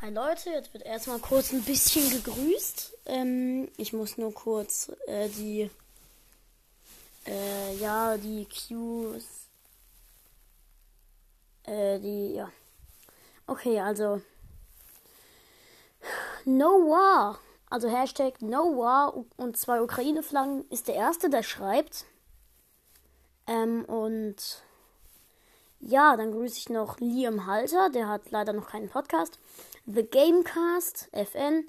Hi Leute, jetzt wird erstmal kurz ein bisschen gegrüßt. Ähm, ich muss nur kurz äh, die, äh, ja, die Cues, äh, die, ja. Okay, also, No War, also Hashtag No War und zwei Ukraine-Flaggen ist der erste, der schreibt. Ähm, und ja, dann grüße ich noch Liam Halter, der hat leider noch keinen Podcast. The Gamecast, FN,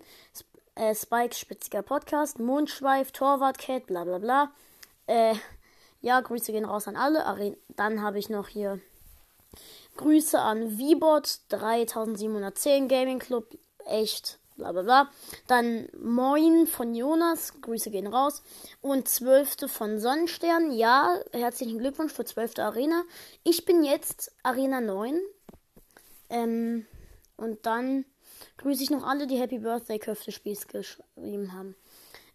äh, Spikes spitziger Podcast, Mondschweif, Torwartcat, bla bla bla. Äh, ja, Grüße gehen raus an alle. Dann habe ich noch hier Grüße an VBot 3710 Gaming Club. Echt, bla bla bla. Dann Moin von Jonas, Grüße gehen raus. Und 12. von Sonnenstern, ja, herzlichen Glückwunsch für 12. Arena. Ich bin jetzt Arena 9. Ähm, und dann grüße ich noch alle, die Happy Birthday Köfte Spieß geschrieben haben.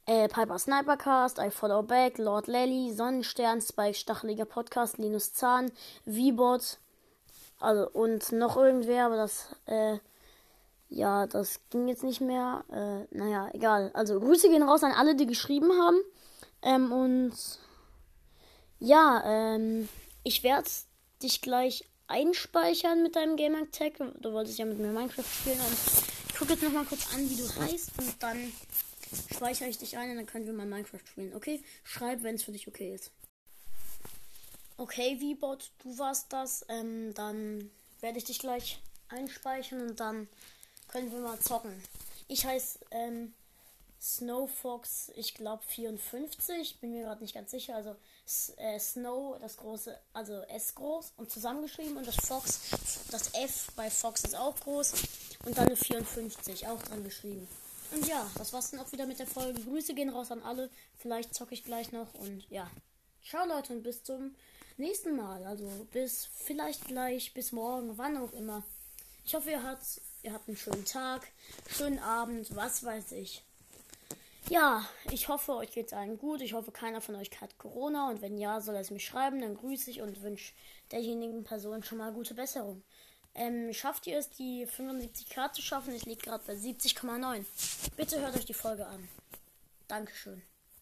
Äh, Piper Snipercast, I Follow Back, Lord Lally, Sonnenstern, Spike Stacheliger Podcast, Linus Zahn, V-Bot, also und noch irgendwer, aber das, äh, ja, das ging jetzt nicht mehr. Äh, naja, egal. Also Grüße gehen raus an alle, die geschrieben haben. Ähm, und ja, ähm, ich werde dich gleich einspeichern mit deinem Gaming Tag. Du wolltest ja mit mir Minecraft spielen. Und ich gucke jetzt nochmal kurz an, wie du heißt. Und dann speichere ich dich ein und dann können wir mal Minecraft spielen. Okay? Schreib, wenn es für dich okay ist. Okay, V-Bot, du warst das. Ähm, dann werde ich dich gleich einspeichern und dann können wir mal zocken. Ich heiße ähm, Snowfox, ich glaube 54, bin mir gerade nicht ganz sicher. Also äh, Snow, das große, also S groß und zusammengeschrieben und das Fox, das F bei Fox ist auch groß und dann eine 54 auch dran geschrieben. Und ja, das war's dann auch wieder mit der Folge. Grüße gehen raus an alle. Vielleicht zocke ich gleich noch und ja. Ciao Leute und bis zum nächsten Mal. Also bis vielleicht gleich, bis morgen, wann auch immer. Ich hoffe, ihr habt, ihr habt einen schönen Tag, schönen Abend, was weiß ich. Ja, ich hoffe, euch geht's allen gut. Ich hoffe, keiner von euch hat Corona. Und wenn ja, soll es mich schreiben. Dann grüße ich und wünsche derjenigen Person schon mal gute Besserung. Ähm, schafft ihr es, die 75k zu schaffen? Ich liege gerade bei 70,9. Bitte hört euch die Folge an. Dankeschön.